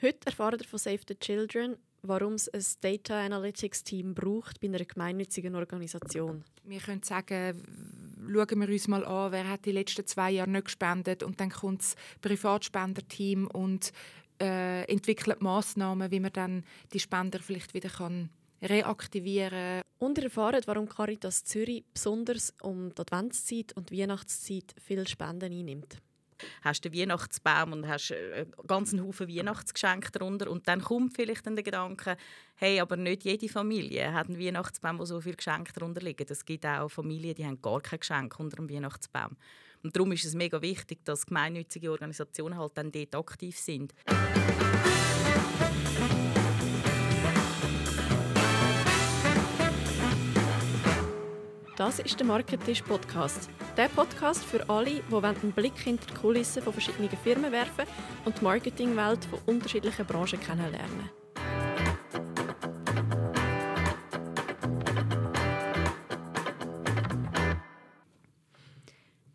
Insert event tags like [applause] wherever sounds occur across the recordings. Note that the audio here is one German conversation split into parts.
Heute erfahren wir von Save the Children, warum es ein Data Analytics Team braucht bei einer gemeinnützigen Organisation. Wir können sagen, schauen wir uns mal an, wer hat die letzten zwei Jahre nicht gespendet und dann kommt das Privatspenderteam und äh, entwickelt Massnahmen, wie man dann die Spender vielleicht wieder kann reaktivieren Und ihr erfahrt, warum Caritas Zürich besonders um die Adventszeit und Weihnachtszeit viele Spenden einnimmt hast den Weihnachtsbaum und hast einen äh, ganzen Haufen Weihnachtsgeschenke darunter und dann kommt vielleicht dann der Gedanke, hey, aber nicht jede Familie hat einen Weihnachtsbaum, wo so viele Geschenke darunter liegen. Es gibt auch Familien, die haben gar kein Geschenk unter dem Weihnachtsbaum. Und darum ist es mega wichtig, dass gemeinnützige Organisationen halt dann dort aktiv sind. Das ist der Marketisch Podcast. Der Podcast für alle, die einen Blick hinter die Kulissen von verschiedenen Firmen werfen und die Marketingwelt von unterschiedlichen Branchen kennenlernen.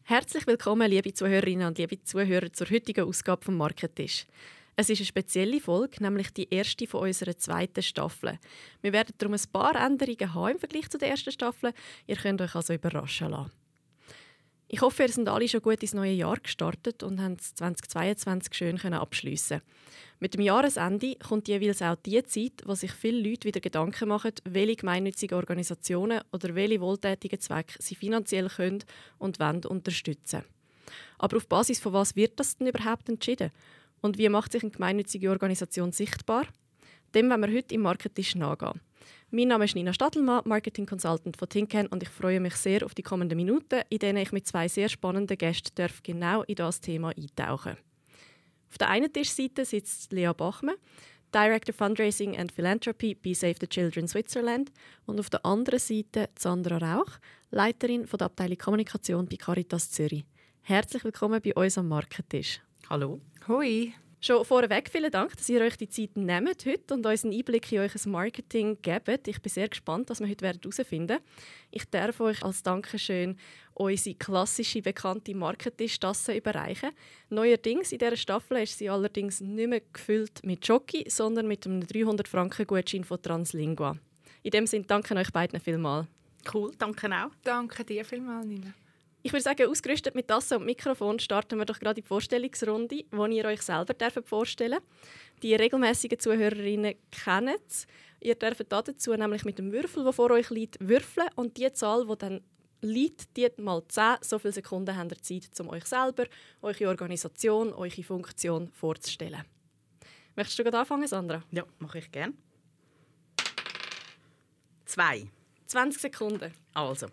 Herzlich willkommen, liebe Zuhörerinnen und liebe Zuhörer, zur heutigen Ausgabe vom Marketisch. Es ist eine spezielle Folge, nämlich die erste von unserer zweiten Staffel. Wir werden darum ein paar Änderungen haben im Vergleich zu der ersten Staffel. Ihr könnt euch also überraschen lassen. Ich hoffe, ihr sind alle schon gut ins neue Jahr gestartet und haben 2022 schön abschliessen. Mit dem Jahresende kommt jeweils auch die Zeit, wo sich viele Leute wieder Gedanken machen, welche gemeinnützigen Organisationen oder welche wohltätigen Zwecke sie finanziell können und wollen unterstützen. Aber auf Basis von was wird das denn überhaupt entschieden? Und wie macht sich eine gemeinnützige Organisation sichtbar? Dem wollen wir heute im Marketisch nachgehen. Mein Name ist Nina Stadelmann, Marketing Consultant von Tinken und ich freue mich sehr auf die kommenden Minuten, in denen ich mit zwei sehr spannenden Gästen darf genau in das Thema eintauchen Auf der einen Tischseite sitzt Lea Bachmann, Director Fundraising and Philanthropy bei Save the Children Switzerland und auf der anderen Seite Sandra Rauch, Leiterin von der Abteilung Kommunikation bei Caritas Zürich. Herzlich willkommen bei uns am Marketisch. Hallo. Hoi. Schon vorweg vielen Dank, dass ihr euch die Zeit nehmt heute und uns einen Einblick in euer Marketing gebt. Ich bin sehr gespannt, was wir heute herausfinden werden. Ich darf euch als Dankeschön unsere klassische, bekannte Marketingtasse überreichen. Neuerdings in dieser Staffel ist sie allerdings nicht mehr gefüllt mit Jockey, sondern mit einem 300-Franken-Gutschein von Translingua. In dem Sinne danke euch beiden vielmals. Cool, danke auch. Danke dir vielmals, Nina. Ich würde sagen, ausgerüstet mit Tasse und Mikrofon starten wir doch gerade die Vorstellungsrunde, wo ihr euch selber vorstellen dürft. Die regelmäßigen Zuhörerinnen kennen es. Ihr dürft dazu nämlich mit dem Würfel, der vor euch liegt, würfeln und die Zahl, die dann liegt, die mal 10, so viele Sekunden habt ihr Zeit, um euch selber, eure Organisation, eure Funktion vorzustellen. Möchtest du gerade anfangen, Sandra? Ja, mache ich gerne. Zwei. 20 Sekunden. Also,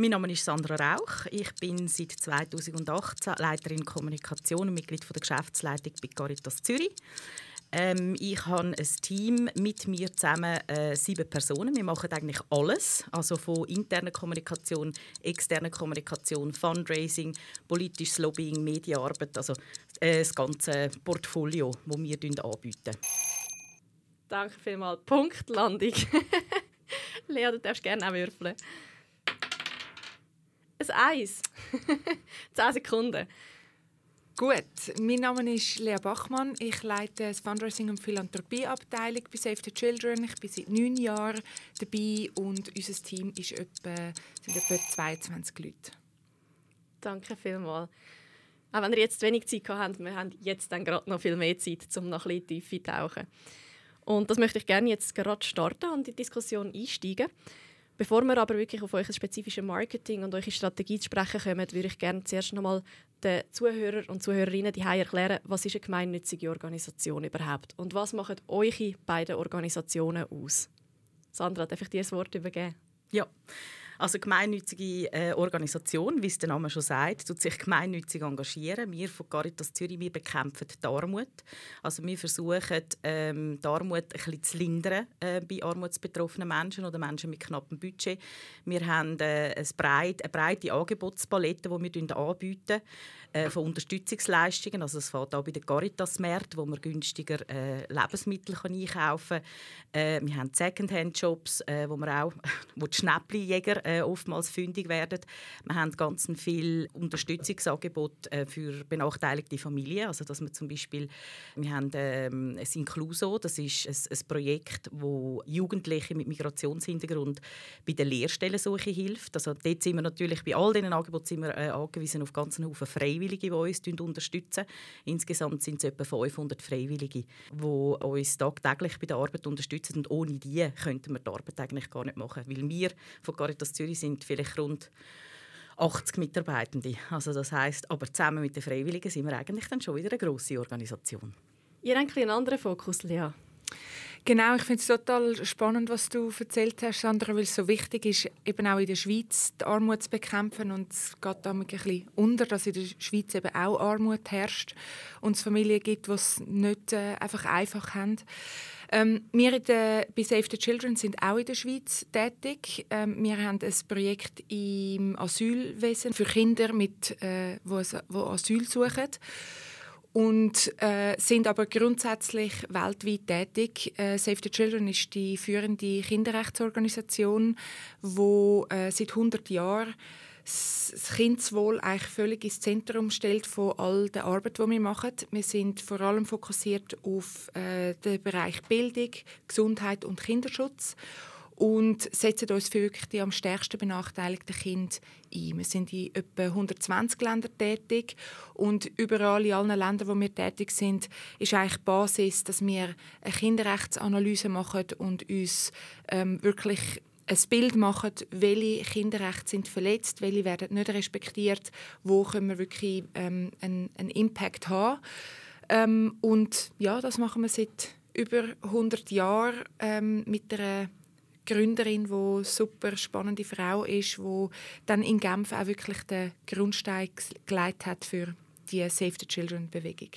mein Name ist Sandra Rauch. Ich bin seit 2018 Leiterin Kommunikation und Mitglied der Geschäftsleitung bei Caritas Zürich. Ähm, ich habe ein Team mit mir zusammen, äh, sieben Personen. Wir machen eigentlich alles, also von interner Kommunikation, externer Kommunikation, Fundraising, politisches Lobbying, Medienarbeit, also äh, das ganze Portfolio, das wir anbieten. Danke vielmals. Punktlandung. [laughs] Lea, du darfst gerne auch würfeln. Ein Eis. [laughs] Zehn Sekunden. Gut, mein Name ist Lea Bachmann. Ich leite das Fundraising- und Philanthropieabteilung bei Save the Children. Ich bin seit neun Jahren dabei und unser Team ist etwa, sind etwa 22 Leute. Danke vielmals. Auch wenn ihr jetzt wenig Zeit habt, wir haben jetzt dann gerade noch viel mehr Zeit, um noch ein bisschen tiefer zu tauchen. Und das möchte ich gerne jetzt gerade starten und in die Diskussion einsteigen. Bevor wir aber wirklich auf euer spezifisches Marketing und eure Strategie zu sprechen kommen, würde ich gerne zuerst nochmal den Zuhörern und Zuhörerinnen die erklären, was ist eine gemeinnützige Organisation überhaupt und was machen eure beiden Organisationen aus? Sandra, darf ich dir das Wort übergeben? Ja, also gemeinnützige äh, Organisation, wie es der Name schon sagt, tut sich gemeinnützig engagieren. Wir von Caritas Zürich wir bekämpfen die Armut. Also wir versuchen, ähm, die Armut ein bisschen zu lindern äh, bei armutsbetroffenen Menschen oder Menschen mit knappem Budget. Wir haben äh, ein breit, eine breite Angebotspalette, die wir anbieten äh, von Unterstützungsleistungen. Also es fängt auch bei den Caritas-Märkten, wo man günstiger äh, Lebensmittel kann einkaufen kann. Äh, wir haben Secondhand-Jobs, äh, wo wir auch [laughs] wo die Schnäppchenjäger äh, oftmals fündig werden. Wir haben ganz viel Unterstützungsangebote äh, für benachteiligte Familien, also dass wir zum Beispiel, wir haben ähm, ein Incluso, das ist ein, ein Projekt, wo Jugendliche mit Migrationshintergrund bei der Lehrstellensuche hilft. Also dort sind wir natürlich bei all diesen Angeboten sind wir, angewiesen auf ganzen Haufen Freiwillige, die uns unterstützen. Insgesamt sind es etwa 500 Freiwillige, die uns tagtäglich bei der Arbeit unterstützen und ohne die könnten wir die Arbeit eigentlich gar nicht machen, weil wir von Caritas Zürich sind vielleicht rund 80 Mitarbeitende. Also das heißt, aber zusammen mit den Freiwilligen sind wir eigentlich dann schon wieder eine grosse Organisation. Ihr habt einen anderen Fokus, Lea. Genau, ich finde es total spannend, was du erzählt hast, Sandra, weil es so wichtig ist, eben auch in der Schweiz die Armut zu bekämpfen. Und es geht damit ein bisschen unter, dass in der Schweiz eben auch Armut herrscht und es Familien gibt, die es nicht äh, einfach einfach haben. Ähm, wir der, bei Save the Children sind auch in der Schweiz tätig. Ähm, wir haben ein Projekt im Asylwesen für Kinder, mit, äh, wo, wo Asyl suchen und äh, sind aber grundsätzlich weltweit tätig. Äh, Save the Children ist die führende Kinderrechtsorganisation, wo äh, seit 100 Jahren das Kindeswohl eigentlich völlig ins Zentrum stellt von all der Arbeit, die wir machen. Wir sind vor allem fokussiert auf äh, den Bereich Bildung, Gesundheit und Kinderschutz und setzen uns für wirklich die am stärksten benachteiligten Kinder ein. Wir sind in etwa 120 Ländern tätig und überall in allen Ländern, wo wir tätig sind, ist eigentlich die Basis, dass wir eine Kinderrechtsanalyse machen und uns ähm, wirklich ein Bild machen, welche Kinderrechte sind verletzt, welche werden nicht respektiert, wo können wir wirklich ähm, einen, einen, Impact haben. Ähm, und ja, das machen wir seit über 100 Jahren ähm, mit einer Gründerin, die super spannende Frau ist, die dann in Genf auch wirklich den Grundstein gelegt hat für die Save the Children Bewegung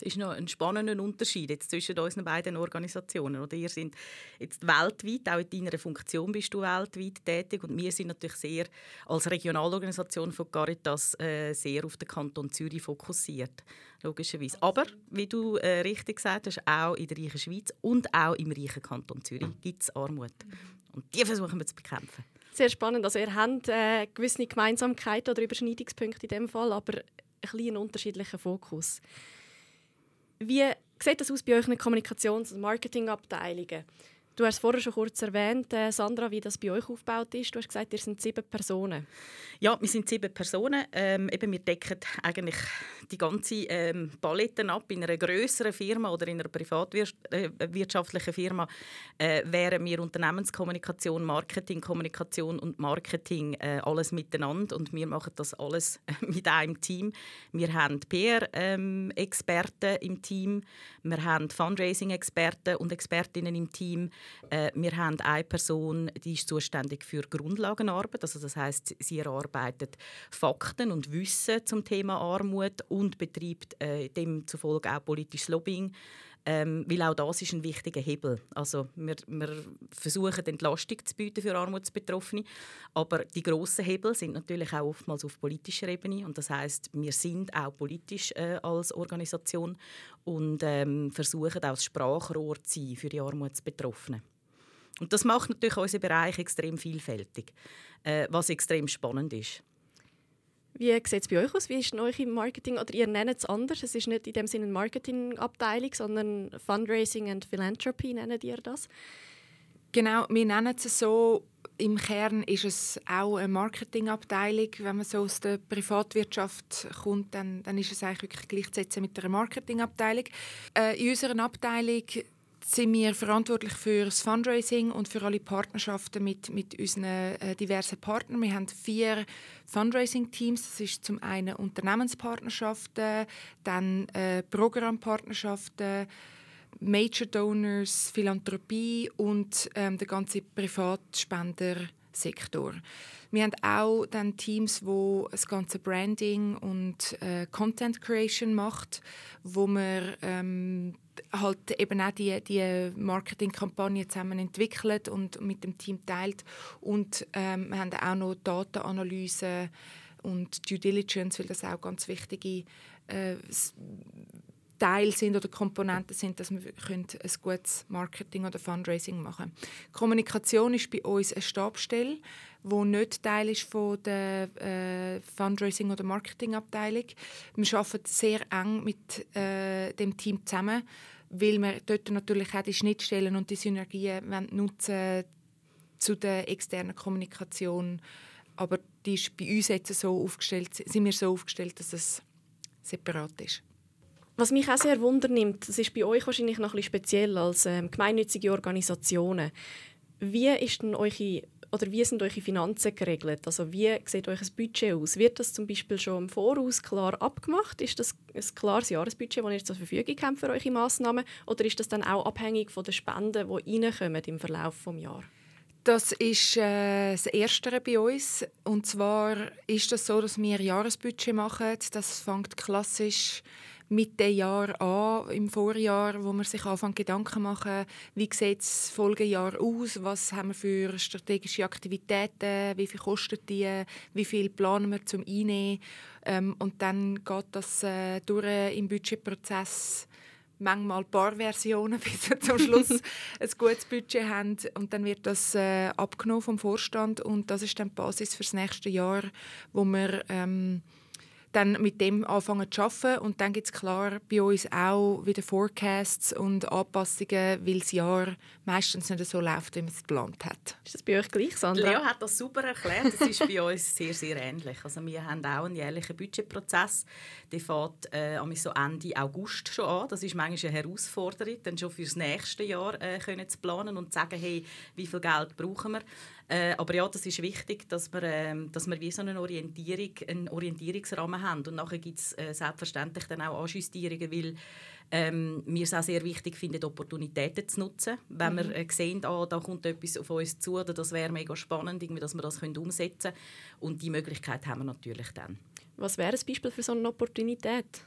ist noch ein spannender Unterschied jetzt zwischen unseren beiden Organisationen. Oder ihr sind jetzt weltweit, auch in deiner Funktion bist du weltweit tätig und wir sind natürlich sehr als Regionalorganisation von Caritas äh, sehr auf den Kanton Zürich fokussiert, logischerweise. Aber wie du äh, richtig gesagt hast, auch in der reichen Schweiz und auch im reichen Kanton Zürich gibt es Armut und die versuchen wir zu bekämpfen. Sehr spannend. Also ihr habt äh, gewisse Gemeinsamkeiten oder Überschneidungspunkte in dem Fall, aber ein bisschen unterschiedlichen Fokus. Wie sieht das aus bei euch in Kommunikations- und Marketingabteilungen? Du hast vorher schon kurz erwähnt, äh, Sandra, wie das bei euch aufgebaut ist. Du hast gesagt, ihr sind sieben Personen. Ja, wir sind sieben Personen. Ähm, eben, wir decken eigentlich die ganze ähm, Palette ab. In einer größeren Firma oder in einer privatwirtschaftlichen Firma äh, wären wir Unternehmenskommunikation, Marketingkommunikation und Marketing äh, alles miteinander und wir machen das alles äh, mit einem Team. Wir haben PR-Experten ähm, im Team, wir haben Fundraising-Experten und Expertinnen im Team. Äh, wir haben eine Person, die ist zuständig für Grundlagenarbeit, also das heißt, sie erarbeitet Fakten und Wissen zum Thema Armut und betreibt äh, demzufolge auch politisches Lobbying. Ähm, weil auch das ist ein wichtiger Hebel. Also wir, wir versuchen Entlastung zu bieten für Armutsbetroffene, aber die grossen Hebel sind natürlich auch oftmals auf politischer Ebene und das heißt, wir sind auch politisch äh, als Organisation und ähm, versuchen auch das Sprachrohr zu sein für die Armutsbetroffenen. Und das macht natürlich unseren Bereich extrem vielfältig, äh, was extrem spannend ist. Wie sieht es bei euch aus? Wie ist euch im Marketing? Oder ihr nennt es anders. Es ist nicht in dem Sinne eine Marketingabteilung, sondern Fundraising and Philanthropy nennt ihr das? Genau, wir nennen es so. Im Kern ist es auch eine Marketingabteilung. Wenn man so aus der Privatwirtschaft kommt, dann, dann ist es eigentlich wirklich gleichzusetzen mit einer Marketingabteilung. Äh, in unserer Abteilung sind wir verantwortlich für das Fundraising und für alle Partnerschaften mit, mit unseren äh, diversen Partnern. Wir haben vier Fundraising-Teams. Das ist zum einen Unternehmenspartnerschaften, dann äh, Programmpartnerschaften, Major Donors, Philanthropie und ähm, der ganze Privatspendersektor. Wir haben auch dann Teams, wo das ganze Branding und äh, Content Creation macht, wo wir ähm, halt eben auch die, die Marketingkampagne zusammen entwickelt und mit dem Team teilt. Und ähm, wir haben auch noch Datenanalyse und Due Diligence, weil das auch ganz wichtige äh, Teil sind oder Komponenten sind, dass wir ein gutes Marketing oder Fundraising machen können. Kommunikation ist bei uns eine Stabstelle, wo nicht Teil ist von der äh, Fundraising oder Marketingabteilung. Wir arbeiten sehr eng mit äh, dem Team zusammen, weil wir dort natürlich auch die Schnittstellen und die Synergien nutzen zu der externen Kommunikation. Aber die ist bei uns jetzt so aufgestellt, sind wir so aufgestellt, dass es separat ist. Was mich auch sehr wundernimmt, das ist bei euch wahrscheinlich noch ein bisschen speziell als ähm, gemeinnützige Organisationen. Wie ist denn eure oder wie sind eure Finanzen geregelt? Also wie sieht euch ein Budget aus? Wird das zum Beispiel schon im Voraus klar abgemacht? Ist das ein klares Jahresbudget, das ihr zur Verfügung habt für eure Massnahmen? Oder ist das dann auch abhängig von den Spenden, die reinkommen im Verlauf des Jahres? Das ist äh, das Erste bei uns. Und zwar ist das so, dass wir Jahresbudget machen. Das fängt klassisch mit dem Jahr an, im Vorjahr, wo man sich anfängt Gedanken machen, wie sieht das Folgejahr aus, was haben wir für strategische Aktivitäten, wie viel kostet die, wie viel planen wir zum Einnehmen. Ähm, und dann geht das äh, durch im Budgetprozess manchmal ein paar Versionen, [laughs] bis wir zum Schluss [laughs] ein gutes Budget haben. Und dann wird das äh, abgenommen vom Vorstand und das ist dann die Basis für das nächste Jahr, wo wir ähm, dann mit dem anfangen zu arbeiten. Und dann gibt es klar bei uns auch wieder Forecasts und Anpassungen, weil das Jahr meistens nicht so läuft, wie man es geplant hat. Ist das bei euch gleich, Sandra? Leo hat das super erklärt. Das ist bei [laughs] uns sehr, sehr ähnlich. Also wir haben auch einen jährlichen Budgetprozess. Der fängt äh, so Ende August schon an. Das ist manchmal eine Herausforderung, dann schon für das nächste Jahr äh, können zu planen und zu sagen, hey, wie viel Geld brauchen wir. Äh, aber ja, das ist wichtig, dass wir, äh, dass wir wie so eine Orientierung, einen Orientierungsrahmen haben. Und nachher gibt es äh, selbstverständlich dann auch Anjustierungen, weil ähm, wir es auch sehr wichtig finden, Opportunitäten zu nutzen. Wenn mhm. wir äh, sehen, ah, da kommt etwas auf uns zu oder das wäre mega spannend, irgendwie, dass wir das können umsetzen können. Und die Möglichkeit haben wir natürlich dann. Was wäre ein Beispiel für so eine Opportunität?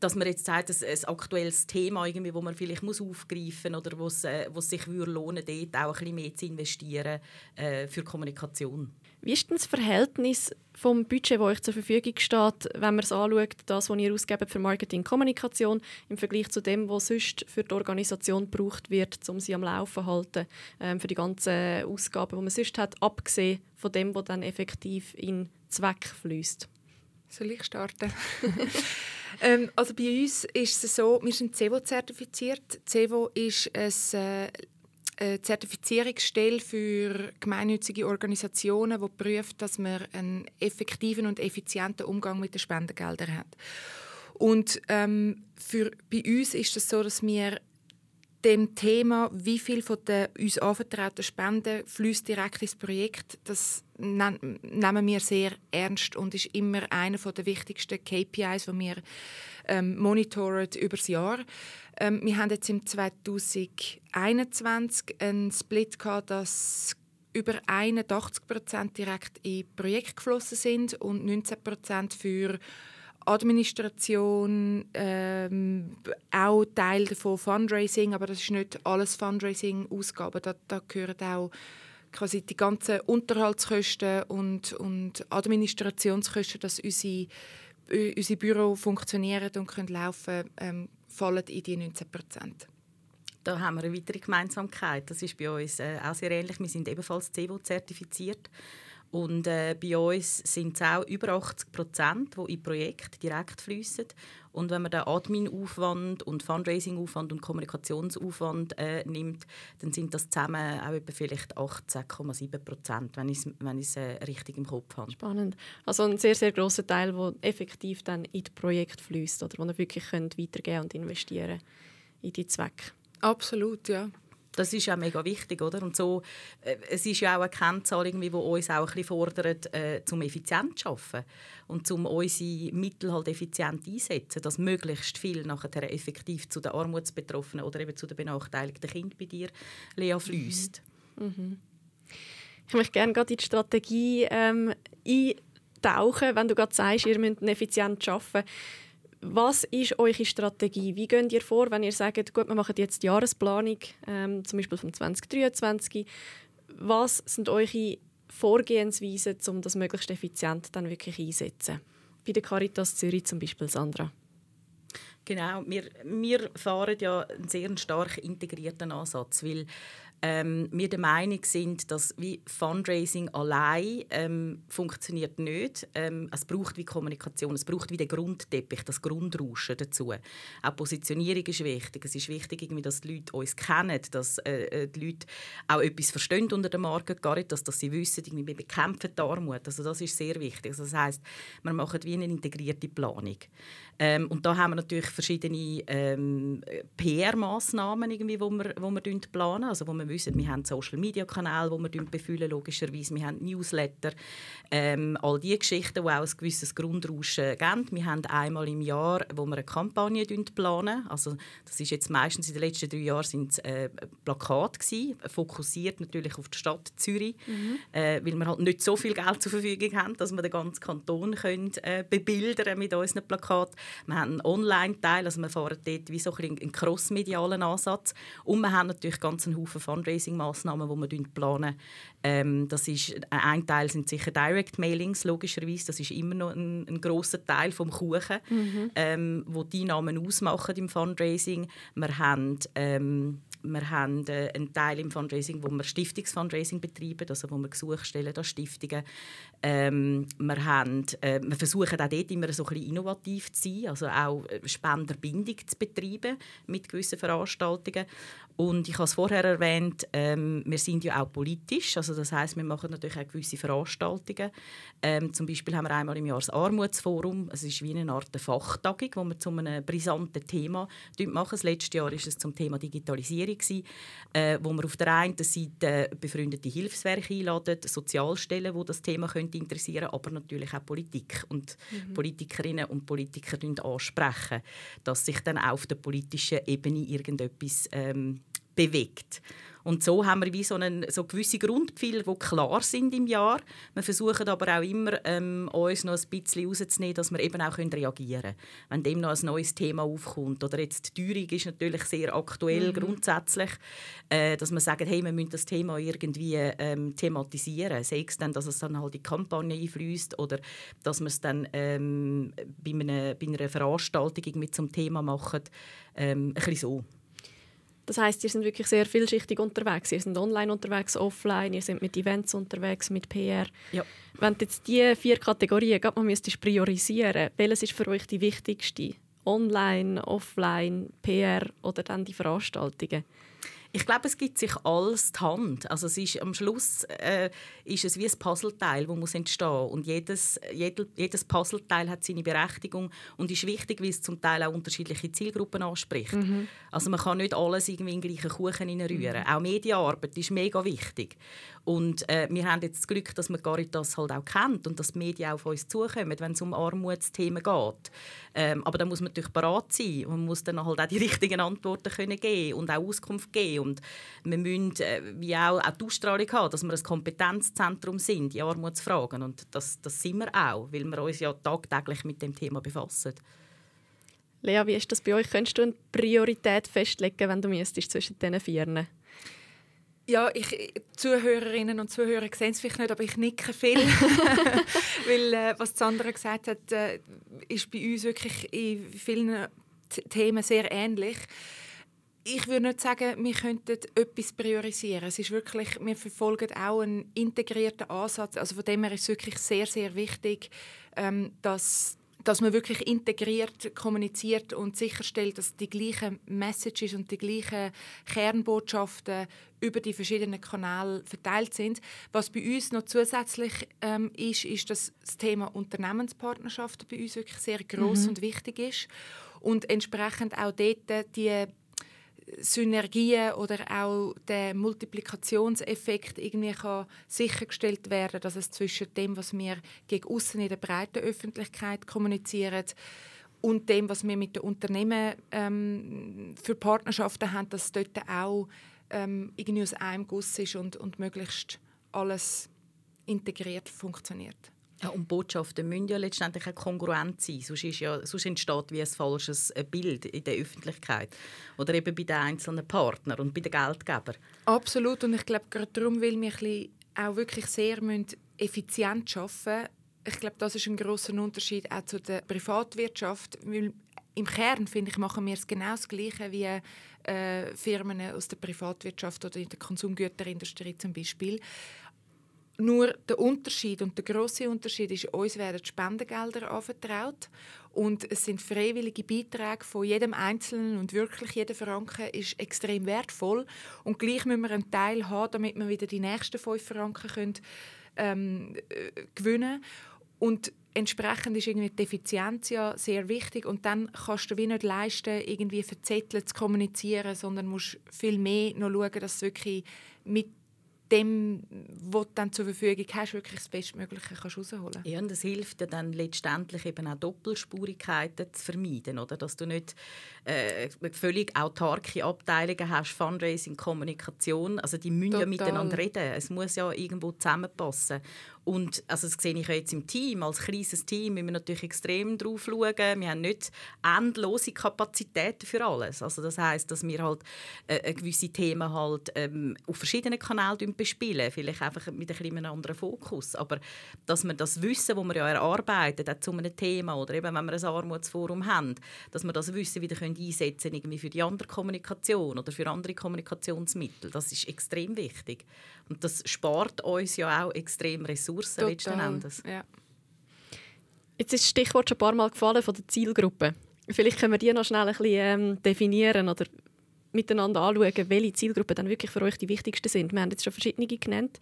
Dass man jetzt sagt, dass ein aktuelles Thema, irgendwie, wo man vielleicht muss aufgreifen muss oder wo es, äh, wo es sich würde lohnen dort auch ein bisschen mehr zu investieren äh, für Kommunikation. Wie ist denn das Verhältnis vom Budget, das euch zur Verfügung steht, wenn man es anschaut, das, was ihr ausgebt für Marketing und Kommunikation, im Vergleich zu dem, was sonst für die Organisation gebraucht wird, um sie am Laufen zu halten, ähm, für die ganzen Ausgaben, die man sonst hat, abgesehen von dem, was dann effektiv in Zweck fließt? Soll ich starten? [laughs] ähm, also bei uns ist es so, wir sind CEVO zertifiziert. CEVO ist ein äh, eine Zertifizierungsstelle für gemeinnützige Organisationen, die prüft, dass man einen effektiven und effizienten Umgang mit den Spendengeldern hat. Und ähm, für, bei uns ist es das so, dass wir dem Thema, wie viel von den uns anvertrauten Spenden fließt direkt ins Projekt, das nehmen wir sehr ernst und ist immer einer der wichtigsten KPIs, die wir ähm, monitoren über das Jahr. Ähm, wir haben jetzt im 2021 einen Split gehabt, dass über 81% direkt in Projekte geflossen sind und 19% für Administration, ähm, auch Teil davon Fundraising, aber das ist nicht alles Fundraising-Ausgaben. Da, da gehören auch quasi die ganzen Unterhaltskosten und, und Administrationskosten, dass unsere, unsere Büro funktionieren und können laufen ähm, fallen in die 19 Prozent. Da haben wir eine weitere Gemeinsamkeit. Das ist bei uns äh, auch sehr ähnlich. Wir sind ebenfalls CEVO zertifiziert. Und äh, bei uns sind es auch über 80 Prozent, die in Projekte direkt fließen. Und wenn man den Admin-Aufwand und Fundraising-Aufwand und Kommunikationsaufwand äh, nimmt, dann sind das zusammen auch etwa vielleicht 18,7 Prozent, wenn ich es wenn äh, richtig im Kopf habe. Spannend. Also ein sehr, sehr grosser Teil, der effektiv dann in das Projekt fließt oder wo man wirklich könnt weitergeben und investieren in die Zwecke. Absolut, ja. Das ist ja mega wichtig, oder? Und so, äh, es ist ja auch eine Kennzahl, die uns auch ein bisschen fordert, äh, zum effizient zu arbeiten und um unsere Mittel halt effizient einsetzen, dass möglichst viel nachher effektiv zu den Armutsbetroffenen oder eben zu den benachteiligten Kindern bei dir, Lea, fließt. Mhm. Mhm. Ich möchte gerne gerade in die Strategie ähm, eintauchen, wenn du gerade sagst, ihr müsst effizient arbeiten was ist eure Strategie? Wie geht ihr vor, wenn ihr sagt, gut, wir machen jetzt die Jahresplanung, ähm, zum Beispiel von 2023? Was sind eure Vorgehensweisen, um das möglichst effizient dann wirklich einsetzen? Bei der Caritas Zürich zum Beispiel, Sandra. Genau, wir, wir fahren ja einen sehr stark integrierten Ansatz, weil ähm, wir der Meinung sind, dass wie Fundraising allein ähm, funktioniert nicht. Ähm, es braucht wie Kommunikation, es braucht wie den Grundteppich, das Grundrauschen dazu. Auch Positionierung ist wichtig. Es ist wichtig, irgendwie, dass die Leute uns kennen, dass äh, äh die Leute auch etwas verstehen unter der Marke Caritas, dass sie wissen, irgendwie, wir bekämpfen die Armut. Also das ist sehr wichtig. Also das heißt, wir machen wie eine integrierte Planung. Ähm, und da haben wir natürlich verschiedene ähm, PR-Massnahmen, irgendwie, wo wir, wo wir planen. Also wo wir wissen, wir haben Social-Media-Kanäle, die wir befüllen, logischerweise. Wir haben Newsletter. Ähm, all diese Geschichten, die auch ein gewisses Grundrauschen geben. Wir haben einmal im Jahr, wo wir eine Kampagne planen. Also das ist jetzt meistens in den letzten drei Jahren sind äh, Plakate gewesen, fokussiert natürlich auf die Stadt Zürich, mhm. äh, weil wir halt nicht so viel Geld zur Verfügung haben, dass wir den ganzen Kanton können, äh, bebildern mit unseren Plakaten. Wir haben einen Online-Teil, also wir fahren dort wie so ein einen crossmedialen Ansatz. Und wir haben natürlich ganz einen Haufen Fundraising-Massnahmen, die wir planen. Ähm, das ist, ein Teil sind sicher Direct-Mailings, logischerweise. Das ist immer noch ein, ein grosser Teil vom Kuchen, mhm. ähm, wo die Namen ausmachen im Fundraising. Wir haben ähm, wir haben äh, einen Teil im Fundraising, wo wir Stiftungsfundraising betreiben, also wo wir Gesuche stellen an Stiftungen. Ähm, wir, haben, äh, wir versuchen auch dort immer so ein innovativ zu sein, also auch äh, Spenderbindung zu betreiben mit gewissen Veranstaltungen. Und ich habe es vorher erwähnt, ähm, wir sind ja auch politisch, also das heißt, wir machen natürlich auch gewisse Veranstaltungen. Ähm, zum Beispiel haben wir einmal im Jahr das Armutsforum. Es ist wie eine Art Fachtagung, wo wir zu einem brisanten Thema machen. Das letzte Jahr ist es zum Thema Digitalisierung gewesen, äh, wo wir auf der einen Seite befreundete Hilfswerke einladen, Sozialstellen, wo das Thema könnte interessieren, aber natürlich auch Politik und mhm. Politikerinnen und Politiker ansprechen, dass sich dann auf der politischen Ebene irgendetwas ähm, bewegt. Und so haben wir wie so, einen, so gewisse Grundpfeiler, die klar sind im Jahr. Wir versuchen aber auch immer, ähm, uns noch ein bisschen rauszunehmen, dass wir eben auch reagieren können, wenn dem noch ein neues Thema aufkommt. Oder jetzt die Teuerung ist natürlich sehr aktuell mhm. grundsätzlich, äh, dass wir sagen, hey, wir müssen das Thema irgendwie ähm, thematisieren. Sei es dann, dass es dann halt in die Kampagne einfließt oder dass wir es dann ähm, bei, einer, bei einer Veranstaltung mit zum Thema machen. Ähm, ein bisschen so. Das heißt, ihr sind wirklich sehr vielschichtig unterwegs. Ihr sind online unterwegs, offline, ihr seid mit Events unterwegs, mit PR. Ja. Wenn du jetzt diese vier Kategorien man müsstest priorisieren, welches ist für euch die wichtigste? Online, offline, PR oder dann die Veranstaltungen? Ich glaube, es gibt sich alles die Hand. Also es ist, am Schluss äh, ist es wie ein Puzzleteil, das muss entstehen und jedes, jed, jedes Puzzleteil hat seine Berechtigung und ist wichtig, weil es zum Teil auch unterschiedliche Zielgruppen anspricht. Mhm. Also man kann nicht alles irgendwie in den gleichen Kuchen rühren. Mhm. Auch Medienarbeit ist mega wichtig. Und äh, wir haben jetzt das Glück, dass man Caritas halt auch kennt und dass die Medien auch auf uns zukommen, wenn es um Armutsthemen geht. Ähm, aber da muss man natürlich bereit sein. Man muss dann halt auch die [laughs] richtigen Antworten können geben und auch Auskunft geben. Und wir müssen äh, wie auch, auch die Ausstrahlung haben, dass wir ein Kompetenzzentrum sind in Armutsfragen. Und das, das sind wir auch, weil wir uns ja tagtäglich mit dem Thema befassen. Lea, wie ist das bei euch? Könntest du eine Priorität festlegen, wenn du müsstest, zwischen diesen vier? Ja, ich, Zuhörerinnen und Zuhörer sehen es vielleicht nicht, aber ich nicke viel. [laughs] [laughs] Weil, äh, was Sandra gesagt hat, äh, ist bei uns wirklich in vielen Themen sehr ähnlich. Ich würde nicht sagen, wir könnten etwas priorisieren. Es ist wirklich, wir verfolgen auch einen integrierten Ansatz. Also von dem her ist es wirklich sehr, sehr wichtig, ähm, dass dass man wirklich integriert kommuniziert und sicherstellt, dass die gleichen Messages und die gleichen Kernbotschaften über die verschiedenen Kanäle verteilt sind. Was bei uns noch zusätzlich ähm, ist, ist, dass das Thema Unternehmenspartnerschaften bei uns wirklich sehr groß mhm. und wichtig ist und entsprechend auch dort die Synergien oder auch der Multiplikationseffekt irgendwie kann sichergestellt werden, dass es zwischen dem, was wir gegen außen in der breiten Öffentlichkeit kommunizieren, und dem, was wir mit den Unternehmen ähm, für Partnerschaften haben, dass dort auch ähm, irgendwie aus einem Guss ist und, und möglichst alles integriert funktioniert. Ja, und Botschaften müssen ja letztendlich auch kongruent sein, sonst, ist ja, sonst entsteht wie ein falsches äh, Bild in der Öffentlichkeit. Oder eben bei den einzelnen Partnern und bei den Geldgebern. Absolut. Und ich glaube gerade darum, weil wir auch wirklich sehr effizient arbeiten ich glaube, das ist ein großer Unterschied auch zu der Privatwirtschaft, weil im Kern, finde ich, machen wir es genau das Gleiche wie äh, Firmen aus der Privatwirtschaft oder in der Konsumgüterindustrie zum Beispiel. Nur der Unterschied und der große Unterschied ist, uns werden Spendengelder anvertraut. Und es sind freiwillige Beiträge von jedem Einzelnen und wirklich jeder Franken ist extrem wertvoll. Und gleich müssen wir einen Teil haben, damit wir wieder die nächsten fünf Franken können, ähm, äh, gewinnen. Und entsprechend ist irgendwie die Effizienz ja sehr wichtig. Und dann kannst du wie nicht leisten, irgendwie verzettelt zu kommunizieren, sondern musst viel mehr noch schauen, dass du wirklich mit dem, was du dann zur Verfügung hast, wirklich das Bestmögliche kannst rausholen Ja, und es hilft dir dann letztendlich eben auch Doppelspurigkeiten zu vermeiden, oder? Dass du nicht äh, völlig autarke Abteilungen hast, Fundraising, Kommunikation, also die müssen Total. ja miteinander reden. Es muss ja irgendwo zusammenpassen. Und also das sehe ich jetzt im Team. Als kleines Team müssen wir natürlich extrem drauf schauen. Wir haben nicht endlose Kapazitäten für alles. Also das heißt, dass wir halt äh, gewisse Themen halt ähm, auf verschiedenen Kanälen bespielen, vielleicht einfach mit einem anderen Fokus. Aber dass wir das Wissen, das wir ja erarbeiten, auch zu einem Thema oder eben wenn wir ein Armutsforum haben, dass wir das Wissen wieder können irgendwie für die andere Kommunikation oder für andere Kommunikationsmittel, das ist extrem wichtig. Und das spart uns ja auch extrem Ressourcen Total. letzten Endes. Ja. Jetzt ist das Stichwort schon ein paar Mal gefallen von der Zielgruppe. Vielleicht können wir die noch schnell ein bisschen ähm, definieren oder miteinander anschauen, welche Zielgruppen dann wirklich für euch die wichtigsten sind. Wir haben jetzt schon verschiedene genannt.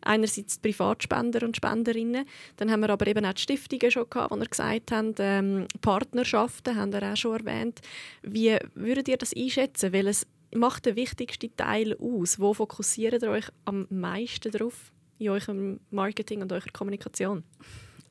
Einerseits die Privatspender und Spenderinnen. Dann haben wir aber eben auch die Stiftungen schon gehabt, die ihr gesagt habt. Ähm, Partnerschaften haben wir auch schon erwähnt. Wie würdet ihr das einschätzen? Welches macht den wichtigsten Teil aus? Wo fokussiert ihr euch am meisten darauf in eurem Marketing und eurer Kommunikation?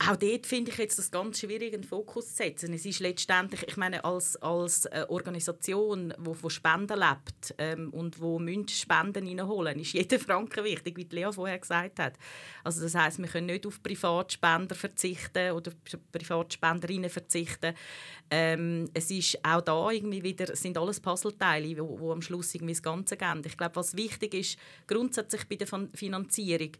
Auch dort finde ich jetzt das ganz schwierig, einen Fokus zu setzen. Es ist letztendlich, ich meine, als, als äh, Organisation, die von Spenden lebt ähm, und wo Spenden reinholen, ist jeder [laughs] Franken wichtig, wie Lea vorher gesagt hat. Also das heißt, wir können nicht auf Privatspender verzichten oder Privatspenderinnen verzichten. Ähm, es ist auch da irgendwie wieder, sind alles Puzzleteile, wo, wo am Schluss irgendwie das Ganze gehen. Ich glaube, was wichtig ist, grundsätzlich bei der Finanzierung,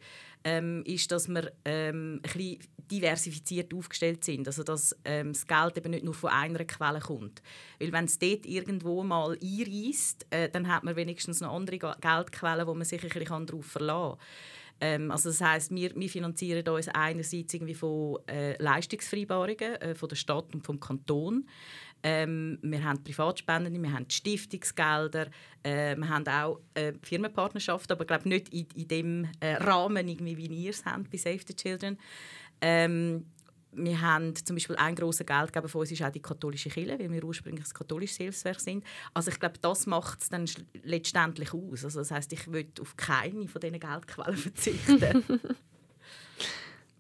ähm, ist, dass wir ähm, ein bisschen diversifiziert aufgestellt sind. Also dass ähm, das Geld eben nicht nur von einer Quelle kommt. Weil wenn es dort irgendwo mal einreist, äh, dann hat man wenigstens noch andere Geldquellen, wo man sich ein bisschen darauf verlassen kann. Ähm, also das heißt, wir, wir finanzieren uns einerseits irgendwie von äh, Leistungsvereinbarungen äh, von der Stadt und vom Kanton. Ähm, wir haben Privatspenden, wir haben Stiftungsgelder, äh, wir haben auch äh, Firmenpartnerschaften, aber glaube nicht in, in dem äh, Rahmen, irgendwie, wie ihr es habt bei Save the Children. Ähm, wir haben zum Beispiel ein grosser Geldgeber von uns ist auch die katholische Kirche, weil wir ursprünglich ein katholisches Hilfswerk sind. Also ich glaube, das macht es dann letztendlich aus. Also das heißt, ich will auf keine von diesen Geldquellen [laughs] verzichten.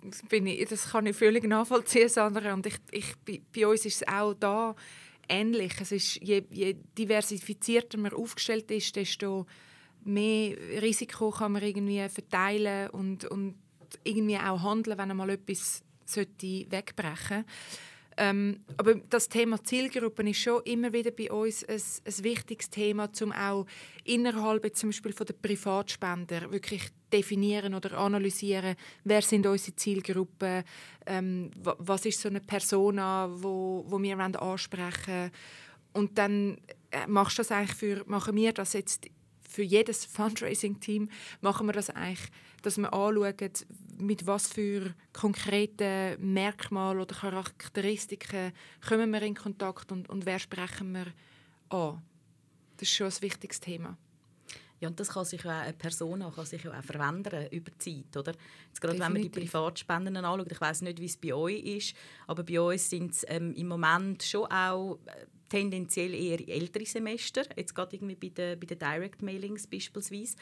das, bin ich, das kann ich völlig nachvollziehen, Sandra. Und ich, ich, bei, bei uns ist es auch da ähnlich. Es ist, je, je diversifizierter man aufgestellt ist, desto mehr Risiko kann man irgendwie verteilen und, und irgendwie auch handeln, wenn einmal etwas sollte wegbrechen ähm, aber das Thema Zielgruppen ist schon immer wieder bei uns ein, ein wichtiges Thema, um auch innerhalb zum Beispiel von der Privatspender wirklich definieren oder analysieren, wer sind unsere Zielgruppen, ähm, was ist so eine Persona, wo, wo wir ansprechen wollen. Und dann äh, machst das eigentlich für, machen wir das jetzt für jedes Fundraising-Team machen wir das eigentlich, dass wir anschauen, mit was für konkreten Merkmalen oder Charakteristiken kommen wir in Kontakt und, und wer sprechen wir an. Das ist schon ein wichtiges Thema. Ja, und das kann sich auch eine Person kann sich auch verändern über die Zeit, oder? Jetzt gerade wenn man die Privatspenden anschaut, ich weiß nicht, wie es bei euch ist, aber bei uns sind es ähm, im Moment schon auch äh, tendenziell eher ältere Semester, jetzt gerade irgendwie bei den, bei den Direct Mailings beispielsweise.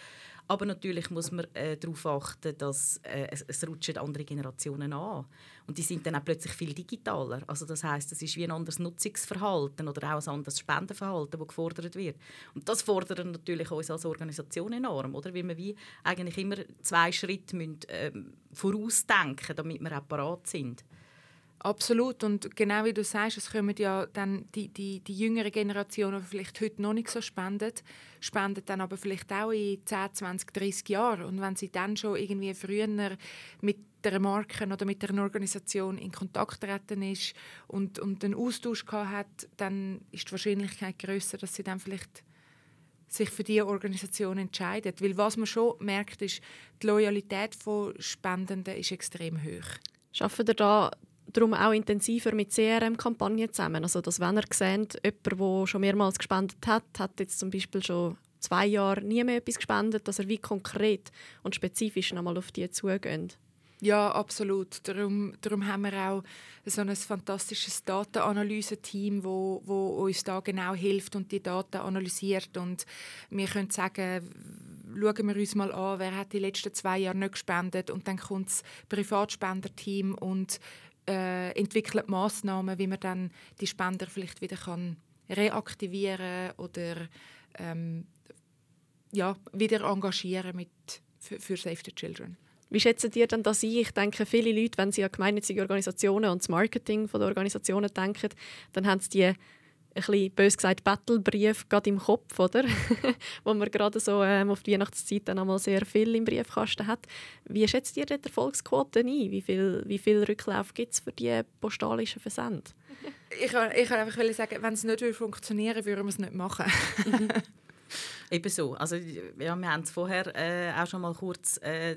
Aber natürlich muss man äh, darauf achten, dass äh, es, es rutschen andere Generationen an. Und die sind dann auch plötzlich viel digitaler. Also das heißt, es ist wie ein anderes Nutzungsverhalten oder auch ein anderes Spendenverhalten, das gefordert wird. Und das fordert natürlich uns als Organisation enorm, oder? Weil wir wie eigentlich immer zwei Schritte müssen, ähm, vorausdenken damit wir auch parat sind. Absolut. Und genau wie du sagst, es kommen ja dann die, die, die jüngere Generation, die vielleicht heute noch nicht so spendet, spendet dann aber vielleicht auch in 10, 20, 30 Jahren. Und wenn sie dann schon irgendwie früher mit der Marke oder mit einer Organisation in Kontakt treten ist und, und einen Austausch hat, dann ist die Wahrscheinlichkeit größer, dass sie dann vielleicht sich für diese Organisation entscheidet. Weil was man schon merkt, ist, die Loyalität von Spendenden ist extrem hoch. Schaffen ihr da darum auch intensiver mit CRM-Kampagnen zusammen? Also, dass wenn ihr seht, jemand, der schon mehrmals gespendet hat, hat jetzt zum Beispiel schon zwei Jahre nie mehr etwas gespendet, dass er wie konkret und spezifisch nochmal auf die zugeht? Ja, absolut. Darum, darum haben wir auch so ein fantastisches Datenanalyse-Team, wo, wo uns da genau hilft und die Daten analysiert. Und wir können sagen, schauen wir uns mal an, wer hat die letzten zwei Jahre nicht gespendet und dann kommt das Privatspenderteam und äh, entwickelt Massnahmen, wie man dann die Spender vielleicht wieder kann reaktivieren oder ähm, ja, wieder engagieren mit, für, für Save the Children. Wie schätzen ihr denn das ein? Ich denke, viele Leute, wenn sie an gemeinnützige Organisationen und das Marketing der Organisationen denken, dann haben sie die ein bisschen, bös gesagt, Battlebrief gerade im Kopf, oder? [laughs] wo man gerade so ähm, auf die Weihnachtszeit dann einmal sehr viel im Briefkasten hat. Wie schätzt ihr die Erfolgsquote ein? Wie viel, wie viel Rücklauf gibt es für die postalischen Versände? Ich, ich wollte einfach sagen, wenn es nicht funktionieren würde, würden wir es nicht machen. [laughs] Ebenso. Also, ja, wir haben es vorher äh, auch schon mal kurz äh,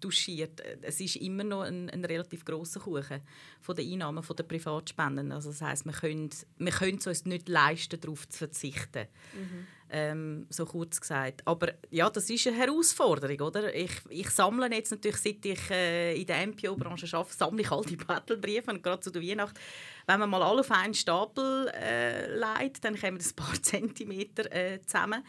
duschiert. Es ist immer noch ein, ein relativ großer Kuchen von den Einnahmen den Privatspenden. Also das heißt, wir können, wir können es uns nicht leisten, darauf zu verzichten. Mhm. Ähm, so kurz gesagt. Aber ja, das ist eine Herausforderung, oder? Ich, ich sammle jetzt natürlich, seit ich äh, in der MPO-Branche arbeite, sammle ich all die [laughs] Battlebriefe und gerade zu der Weihnacht. Wenn man mal alle auf einen Stapel äh, legt, dann kommen ein paar [laughs] Zentimeter äh, zusammen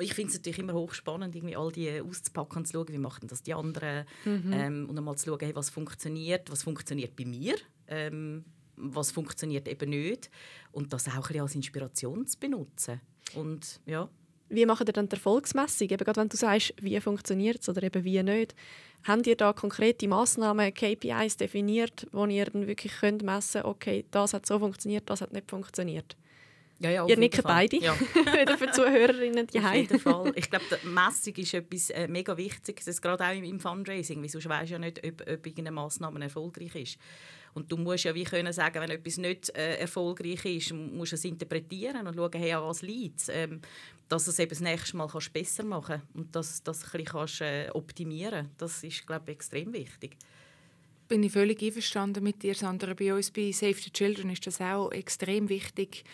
ich finde es natürlich immer hochspannend, irgendwie all die auszupacken und zu schauen, wie machen das die anderen mhm. ähm, und einmal zu schauen, hey, was funktioniert, was funktioniert bei mir, ähm, was funktioniert eben nicht und das auch ein bisschen als Inspiration zu benutzen und ja. Wie macht ihr dann die Erfolgsmessung? Eben gerade wenn du sagst, wie funktioniert es oder eben wie nicht. Habt ihr da konkrete Massnahmen, KPIs definiert, wo ihr dann wirklich könnt messen könnt, okay, das hat so funktioniert, das hat nicht funktioniert? Ja, ja, Ihr nicken beide. Ja. [laughs] Wieder für Zuhörerinnen die Auf jeden Fall. [laughs] Ich glaube, die Messung ist etwas äh, mega Wichtiges, gerade auch im, im Fundraising, weil sonst weisst du ja nicht, ob, ob irgendeine Massnahme erfolgreich ist. Und du musst ja wie können sagen, wenn etwas nicht äh, erfolgreich ist, musst du es interpretieren und schauen, hey, an was liegt ähm, dass du es eben das nächste Mal kannst besser machen kannst und dass das ein bisschen kannst, äh, optimieren. Das ist, glaube ich, extrem wichtig bin ich völlig einverstanden mit dir, Sandra. Bei uns bei Save the Children ist das auch extrem wichtig,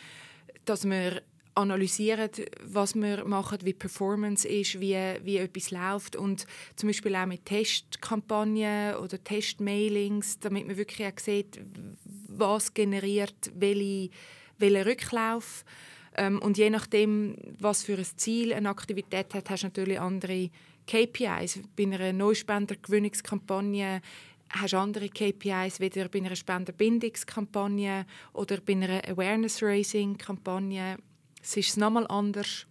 dass wir analysieren, was wir machen, wie Performance ist, wie, wie etwas läuft und zum Beispiel auch mit Testkampagnen oder Testmailings, damit man wirklich auch sieht, was generiert welche, welchen Rücklauf ähm, und je nachdem, was für ein Ziel eine Aktivität hat, hast du natürlich andere KPIs. Bei einer Neuspendergewinnungskampagne hast du andere KPIs, weder bei einer Spenderbindungskampagne oder bei einer Awareness-Raising-Kampagne. Es ist nochmal anders,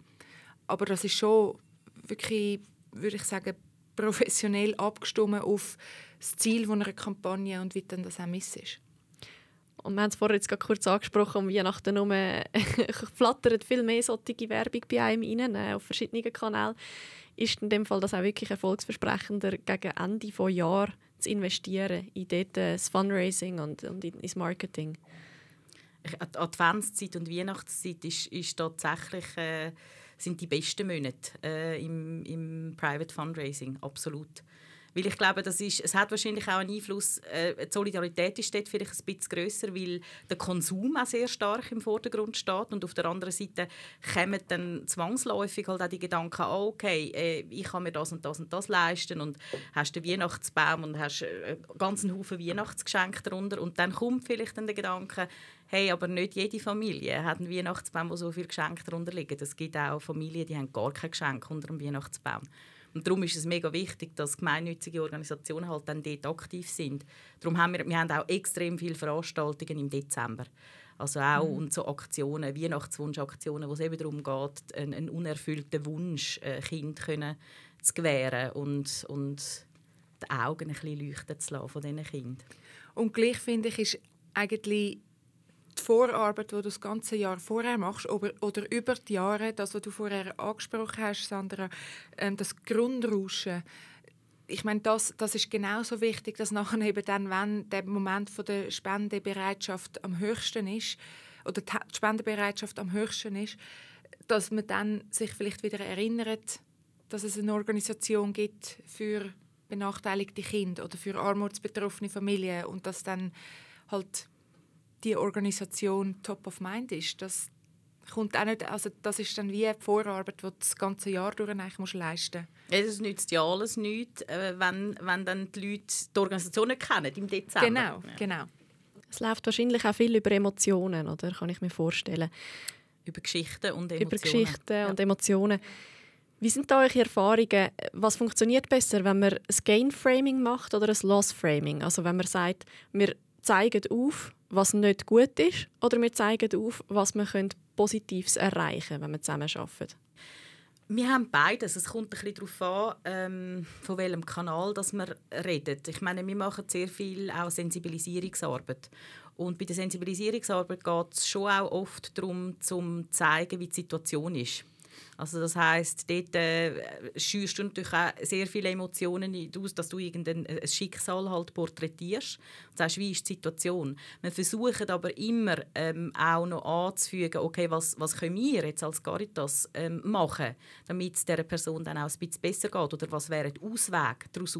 aber das ist schon wirklich, würde ich sagen, professionell abgestimmt auf das Ziel einer Kampagne und wie dann das auch miss ist. Und wir haben es vorher gerade kurz angesprochen, um Weihnachten herum [laughs] flattert viel mehr solche Werbung bei einem rein, äh, auf verschiedenen Kanälen. Ist in dem Fall das auch wirklich erfolgsversprechender gegen Ende des Jahres zu investieren in dort äh, das Fundraising und, und ins Marketing? Adventszeit und Weihnachtszeit ist, ist tatsächlich äh, sind die besten Monate äh, im, im Private Fundraising, absolut. Weil ich glaube, das ist, es hat wahrscheinlich auch einen Einfluss, äh, die Solidarität ist dort vielleicht ein bisschen grösser, weil der Konsum auch sehr stark im Vordergrund steht und auf der anderen Seite kommen dann zwangsläufig halt auch die Gedanken, oh, okay, äh, ich kann mir das und das und das leisten und hast den Weihnachtsbaum und hast äh, einen ganzen Haufen Weihnachtsgeschenke darunter und dann kommt vielleicht dann der Gedanke, hey, aber nicht jede Familie hat einen Weihnachtsbaum, wo so viele Geschenke darunter liegen. Es gibt auch Familien, die haben gar kein Geschenk unter dem Weihnachtsbaum. Und darum ist es mega wichtig, dass gemeinnützige Organisationen halt dann dort aktiv sind. Darum haben wir, wir haben auch extrem viele Veranstaltungen im Dezember. Also auch mhm. und so Aktionen, Weihnachtswunschaktionen, wo es eben darum geht, einen, einen unerfüllten Wunsch äh, Kind können zu gewähren und, und die Augen ein bisschen leuchten zu lassen von diesen Kindern. Und gleich finde ich, ist eigentlich die Vorarbeit, die du das ganze Jahr vorher machst, oder, oder über die Jahre, das, was du vorher angesprochen hast, Sandra, ähm, das Grundrauschen, ich meine, das, das ist genauso wichtig, dass nachher eben dann, wenn der Moment von der Spendebereitschaft am höchsten ist, oder die Spendebereitschaft am höchsten ist, dass man dann sich vielleicht wieder erinnert, dass es eine Organisation gibt für benachteiligte Kinder oder für armutsbetroffene Familien und dass dann halt die Organisation top of mind ist. Das kommt auch nicht, also das ist dann wie die Vorarbeit, die du das ganze Jahr durch eigentlich musst leisten musst. Es nützt ja alles nichts, äh, wenn, wenn dann die Leute die Organisation nicht kennen im Dezember. Genau, ja. genau. Es läuft wahrscheinlich auch viel über Emotionen, oder? Kann ich mir vorstellen. Über Geschichten und Emotionen. Über Geschichten ja. und Emotionen. Wie sind da eure Erfahrungen? Was funktioniert besser, wenn man ein Gain-Framing macht oder ein Loss-Framing? Also wenn man sagt, wir zeigen auf, was nicht gut ist, oder wir zeigen auf, was wir Positives erreichen können, wenn wir zusammen arbeiten? Wir haben beides. Es kommt ein bisschen darauf an, ähm, von welchem Kanal dass wir reden. Ich meine, wir machen sehr viel auch Sensibilisierungsarbeit. Und bei der Sensibilisierungsarbeit geht es schon auch oft darum, zu zeigen, wie die Situation ist. Also das heißt, dort äh, schürst du natürlich auch sehr viele Emotionen aus, dass du irgendein äh, Schicksal halt porträtierst. Und sagst, wie ist die Situation. Wir versuchen aber immer ähm, auch noch anzufügen, okay, was, was können wir jetzt als Caritas ähm, machen, damit es dieser Person dann auch ein bisschen besser geht? Oder was wäre der Ausweg daraus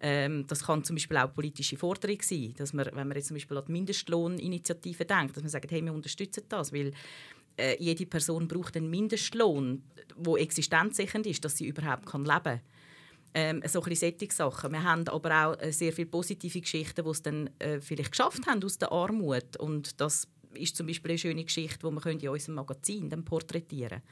ähm, das kann zum Beispiel auch politische Forderung sein, dass man, wenn man jetzt zum Beispiel an die Mindestlohninitiative denkt, dass man sagt, hey, wir unterstützen das, weil äh, jede Person braucht einen Mindestlohn, wo existenzsichernd ist, dass sie überhaupt kann leben kann. Ähm, so solche Sachen. Wir haben aber auch äh, sehr viele positive Geschichten, die es dann äh, vielleicht geschafft haben aus der Armut. Und das ist zum Beispiel eine schöne Geschichte, die wir in unserem Magazin dann porträtieren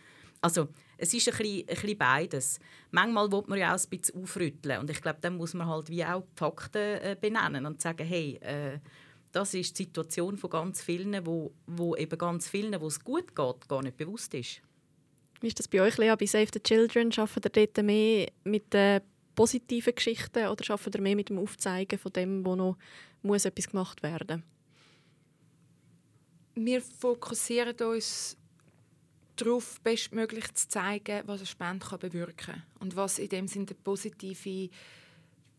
Also es ist ein bisschen, ein bisschen beides. Manchmal will man ja auch ein bisschen aufrütteln und ich glaube, dann muss man halt wie auch die Fakten äh, benennen und sagen, hey, äh, das ist die Situation von ganz vielen, wo, wo eben ganz vielen, wo es gut geht, gar nicht bewusst ist. Wie ist das bei euch, Lea? Bei Save the Children arbeitet ihr dort mehr mit den positiven Geschichten oder arbeitet ihr mehr mit dem Aufzeigen von dem, wo noch muss etwas gemacht werden Wir fokussieren uns darauf, bestmöglich zu zeigen, was eine Spende bewirken kann und was in dem Sinne die positive,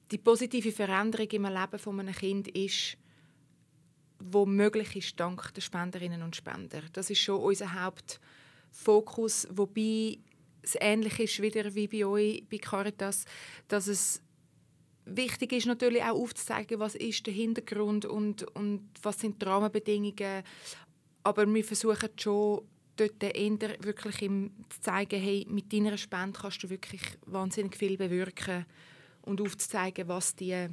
die positive Veränderung im Leben von einem Kind ist, wo möglich ist dank der Spenderinnen und Spender. Das ist schon unser Hauptfokus, wobei es ähnlich ist wieder wie bei euch bei Caritas, dass es wichtig ist natürlich auch aufzuzeigen, was ist der Hintergrund und, und was sind die Rahmenbedingungen. Aber wir versuchen schon dort eher wirklich im zu zeigen, hey, mit deiner Spende kannst du wirklich wahnsinnig viel bewirken und aufzuzeigen, was die,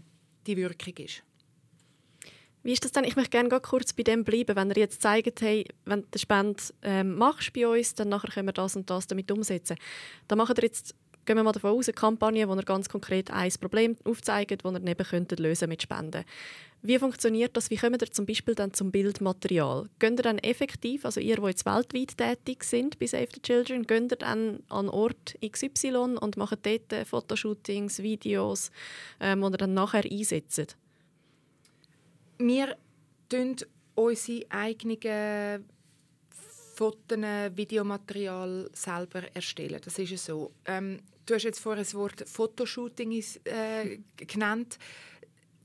die Wirkung ist. Wie ist das denn? Ich möchte gerne kurz bei dem bleiben. Wenn ihr jetzt zeigt, hey, wenn du eine Spende ähm, machst bei uns, dann nachher können wir das und das damit umsetzen. Dann macht ihr jetzt, gehen wir mal davon aus, eine Kampagne, wo ihr ganz konkret ein Problem aufzeigt, das ihr neben könntet lösen mit Spenden. Wie funktioniert das? Wie kommt ihr zum Beispiel dann zum Bildmaterial? Geht ihr dann effektiv, also ihr, die jetzt weltweit tätig sind bei Save the Children, geht ihr dann an Ort XY und macht dort Fotoshootings, Videos, ähm, die ihr dann nachher einsetzt? Wir erstellen unsere eigenen Fotos, Videomaterial selber erstellen. Das ist es so. Ähm, du hast jetzt vorhin das Wort Fotoshooting äh, genannt.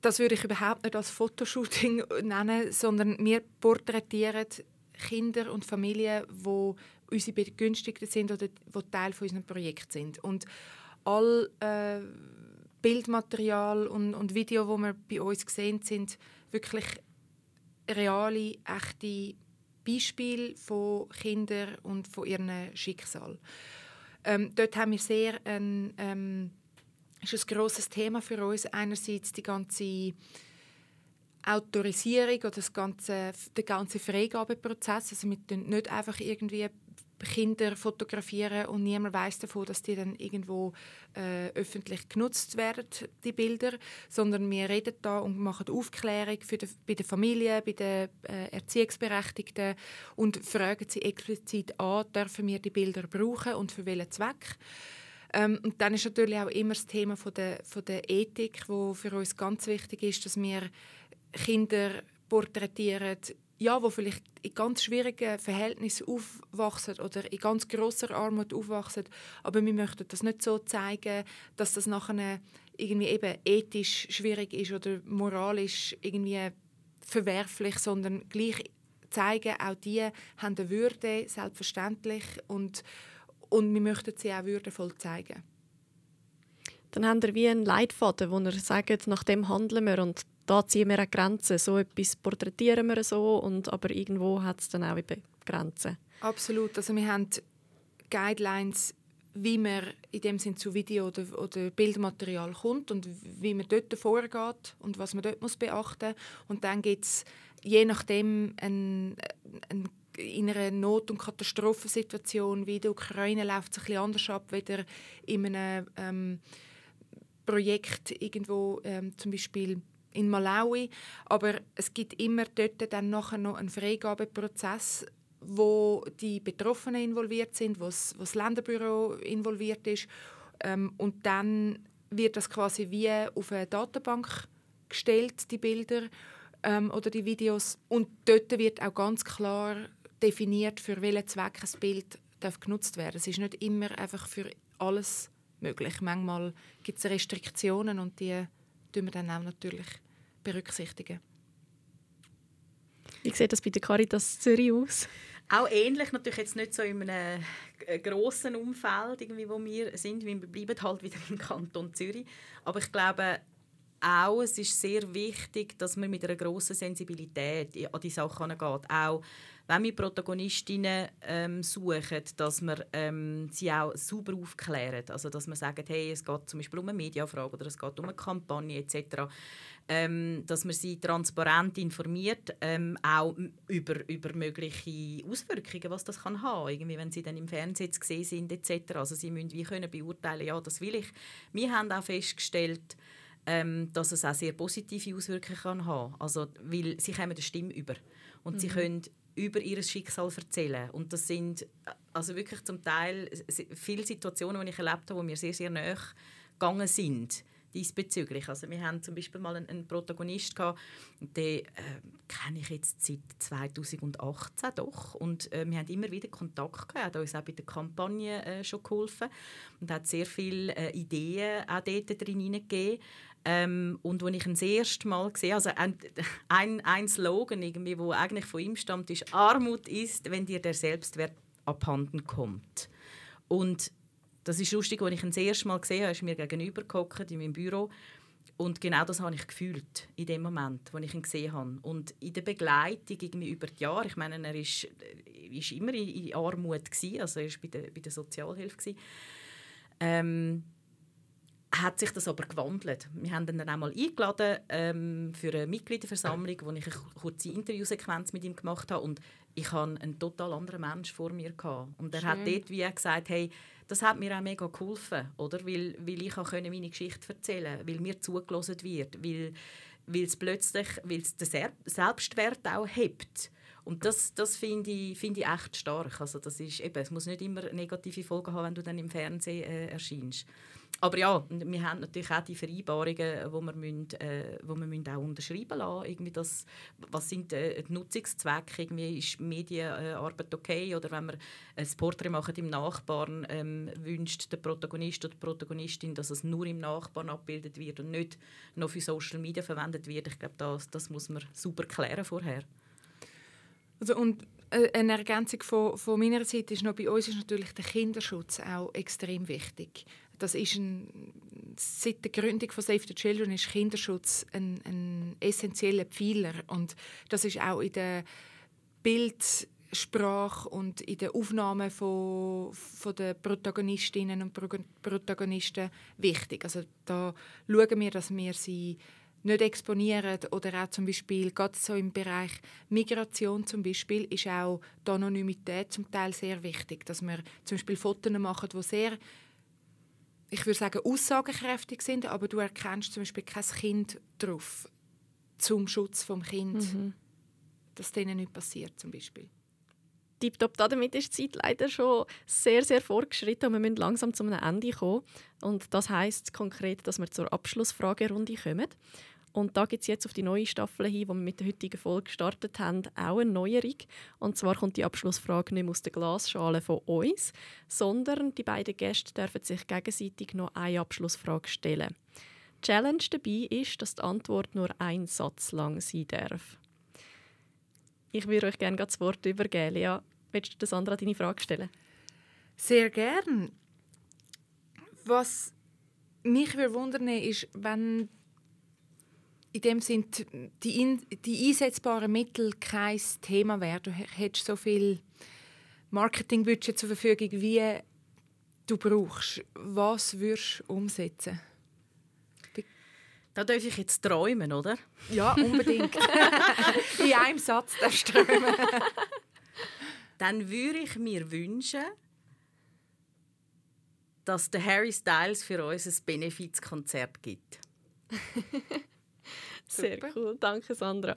Das würde ich überhaupt nicht als Fotoshooting [laughs] nennen, sondern wir porträtieren Kinder und Familien, die unsere Begünstigten sind oder die Teil von unserem Projekt sind. Und all äh, Bildmaterial und, und Video, wo wir bei uns gesehen sind, wirklich reale, echte Beispiele von Kindern und von ihrem Schicksal. Ähm, dort haben wir sehr ein, ähm, ist ein grosses Thema für uns. Einerseits die ganze Autorisierung oder das ganze, der ganze Freigabeprozess. Also wir nicht einfach irgendwie Kinder fotografieren und niemand weiß davon, dass die dann irgendwo äh, öffentlich genutzt werden, die Bilder, sondern wir reden da und machen Aufklärung für die, bei den Familien, bei den äh, Erziehungsberechtigten und fragen sie explizit an, dürfen wir die Bilder brauchen und für welchen Zweck. Ähm, und dann ist natürlich auch immer das Thema von der, von der Ethik, wo für uns ganz wichtig ist, dass wir Kinder porträtieren, ja, wo vielleicht in ganz schwierigen Verhältnissen aufwachsen oder in ganz grosser Armut aufwachsen, aber wir möchten das nicht so zeigen, dass das nachher irgendwie eben ethisch schwierig ist oder moralisch irgendwie verwerflich, sondern gleich zeigen, auch die haben eine Würde, selbstverständlich, und, und wir möchten sie auch würdevoll zeigen. Dann haben wir wie einen Leitfaden, wo ihr sagt, nach dem handeln wir. Und da ziehen wir eine Grenze. So etwas porträtieren wir so, und, aber irgendwo hat es dann auch eben Grenzen. Absolut. Also wir haben Guidelines, wie man in dem Sinn zu Video oder, oder Bildmaterial kommt und wie man dort vorgeht und was man dort muss beachten muss. Und dann gibt es je nachdem ein, ein in einer Not- und Katastrophensituation wie in der Ukraine läuft es ein bisschen anders ab, weder in einem ähm, Projekt irgendwo ähm, zum Beispiel in Malawi. Aber es gibt immer dort dann nachher noch einen Freigabeprozess, wo die Betroffenen involviert sind, wo das, Länderbüro involviert ist. Ähm, und dann wird das quasi wie auf eine Datenbank gestellt, die Bilder ähm, oder die Videos. Und dort wird auch ganz klar definiert, für welchen Zweck ein Bild darf genutzt werden Es ist nicht immer einfach für alles möglich. Manchmal gibt es Restriktionen und die tun wir dann auch natürlich berücksichtigen. Wie sieht das bei der Caritas Zürich aus? Auch ähnlich, natürlich jetzt nicht so in einem grossen Umfeld, irgendwie, wo wir sind. Wir bleiben halt wieder im Kanton Zürich. Aber ich glaube, auch, es ist sehr wichtig, dass man mit einer grossen Sensibilität an die Sache angeht. Auch wenn wir Protagonistinnen ähm, suchen, dass wir ähm, sie auch sauber aufklären. Also, dass man sagt, hey, es geht zum Beispiel um eine Mediafrage oder es geht um eine Kampagne etc. Ähm, dass man sie transparent informiert, ähm, auch über, über mögliche Auswirkungen, was das kann haben, irgendwie, wenn sie dann im Fernsehen zu sehen sind etc. Also sie müssen wie können beurteilen, ja, das will ich. Wir haben auch festgestellt, ähm, dass es auch sehr positive Auswirkungen kann haben also, weil sie kommen eine Stimme über und mhm. sie können über ihr Schicksal erzählen und das sind also wirklich zum Teil viele Situationen, die ich erlebt habe, wo mir sehr, sehr nahe gegangen sind diesbezüglich. Also wir haben zum Beispiel mal einen, einen Protagonist gehabt, den äh, kenne ich jetzt seit 2018 doch und äh, wir haben immer wieder Kontakt gehabt, er hat uns auch bei der Kampagne äh, schon geholfen und hat sehr viele äh, Ideen auch dort drin hineingegeben ähm, und als ich ihn das erste Mal gesehen also ein, [laughs] ein, ein Slogan, wo eigentlich von ihm stammt, ist «Armut ist, wenn dir der Selbstwert abhanden kommt». Und das ist lustig, als ich ihn das erste Mal gesehen habe, ist mir gegenüber gehockt in meinem Büro und genau das habe ich gefühlt in dem Moment, wo ich ihn gesehen habe. Und in der Begleitung irgendwie über die Jahre, ich meine, er ist, ist immer in Armut gewesen, also er war bei der, bei der Sozialhilfe Ähm, hat sich das aber gewandelt. Wir haben ihn dann einmal eingeladen ähm, für eine Mitgliederversammlung, wo ich eine kurze Interviewsequenz mit ihm gemacht habe und ich hatte einen total anderen Mensch vor mir gehabt. und er Schön. hat dort wie gesagt, hey, das hat mir auch mega geholfen, oder? Weil, weil ich können meine Geschichte erzählen, weil mir zugelassen wird, weil, weil es plötzlich, weil es den Selbstwert auch hebt. Und das, das finde ich, find ich echt stark. Also das ist eben, es muss nicht immer negative Folgen haben, wenn du dann im Fernsehen äh, erscheinst. Aber ja, wir haben natürlich auch die Vereinbarungen, die wir, müssen, äh, wo wir müssen auch unterschreiben lassen. Irgendwie das, was sind äh, die Nutzungszwecke? Irgendwie ist Medienarbeit okay? Oder wenn wir ein Porträt machen im Nachbarn, ähm, wünscht der Protagonist oder die Protagonistin, dass es nur im Nachbarn abgebildet wird und nicht noch für Social Media verwendet wird. Ich glaube, das, das muss man super klären vorher. Also und äh, eine Ergänzung von, von meiner Seite ist noch, bei uns ist natürlich der Kinderschutz auch extrem wichtig. Das ist ein, seit der Gründung von Save the Children ist Kinderschutz ein, ein essentieller Pfeiler und das ist auch in der Bildsprache und in der Aufnahme von, von den Protagonistinnen und Protagonisten wichtig. Also da schauen wir, dass wir sie nicht exponieren oder auch zum Beispiel gerade so im Bereich Migration zum Beispiel ist auch die Anonymität zum Teil sehr wichtig, dass wir zum Beispiel Fotos machen, die sehr ich würde sagen aussagekräftig sind, aber du erkennst zum Beispiel kein Kind drauf zum Schutz vom Kind, mhm. dass denen nicht passiert zum Beispiel. Tipptopp, damit ist die Zeit leider schon sehr, sehr fortgeschritten und wir müssen langsam zu einem Ende kommen. Und das heißt konkret, dass wir zur Abschlussfragerunde kommen. Und da gibt es jetzt auf die neue Staffel hin, die wir mit der heutigen Folge gestartet haben, auch eine Neuerung. Und zwar kommt die Abschlussfrage nicht mehr aus der Glasschale von uns, sondern die beiden Gäste dürfen sich gegenseitig noch eine Abschlussfrage stellen. Die Challenge dabei ist, dass die Antwort nur ein Satz lang sein darf. Ich würde euch gerne das Wort übergeben. Lea, willst du Sandra deine Frage stellen? Sehr gern. Was mich würde wundern ist, wenn in dem sind die, in, die einsetzbaren Mittel kein Thema wären. Du hättest so viel Marketingbudget zur Verfügung, wie du brauchst. Was würdest du umsetzen? Da darf ich jetzt träumen, oder? Ja, unbedingt. [laughs] in einem Satz darfst du träumen. Dann würde ich mir wünschen, dass der Harry Styles für uns ein Benefizkonzert gibt. [laughs] Sehr cool, danke Sandra.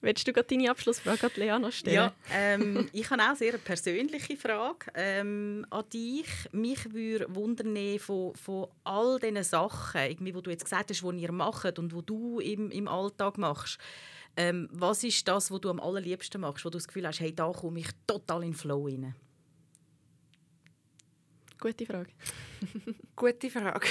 Willst du gerade deine Abschlussfrage an Lea noch stellen? Ja, [laughs] ähm, ich habe auch sehr eine persönliche Frage ähm, an dich. Mich würde wundern von, von all diesen Sachen, irgendwie, wo du jetzt gesagt hast, die ihr macht und wo du im, im Alltag machst. Ähm, was ist das, was du am allerliebsten machst, wo du das Gefühl hast, hey, da komme ich total in den Flow rein? Gute Frage. [laughs] Gute Frage.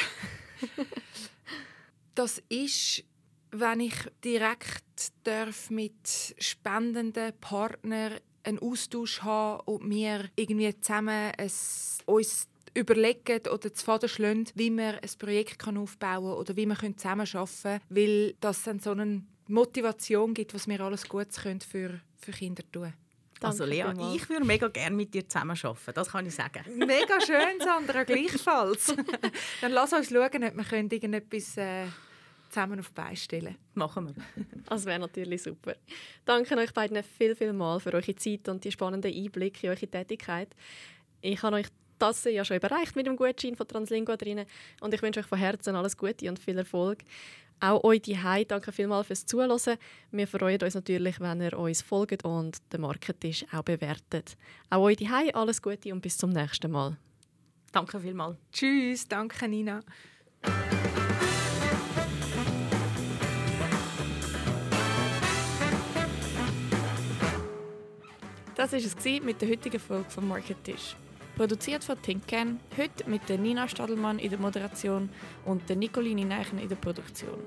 das ist wenn ich direkt darf mit spendenden Partnern einen Austausch haben und wir irgendwie zusammen es, uns überlegen oder zu Faden schlagen, wie wir ein Projekt aufbauen können oder wie wir zusammenarbeiten können, weil das dann so eine Motivation gibt, was wir alles Gutes können für, für Kinder tun können. Also Lea, ich würde mega gerne mit dir zusammenarbeiten, das kann ich sagen. Mega schön, Sandra, [laughs] gleichfalls. [laughs] Dann lass uns schauen, ob wir irgendetwas äh, zusammen auf die Beine stellen. Machen wir. [laughs] Das wäre natürlich super. Danke euch beiden viel, viel mal für eure Zeit und die spannenden Einblicke in eure Tätigkeit. Ich habe euch das ja schon überreicht mit dem Gutschein von Translingua drin und ich wünsche euch von Herzen alles Gute und viel Erfolg. Auch euch die danke vielmals fürs Zuhören. Wir freuen uns natürlich, wenn ihr uns folgt und den Marketisch auch bewertet. Auch euch die alles Gute und bis zum nächsten Mal. Danke vielmals. Tschüss, danke Nina. Das war es mit der heutigen Folge vom Market Tisch. Produziert von Tinken, heute mit der Nina Stadelmann in der Moderation und der Nicoline Neichen in der Produktion.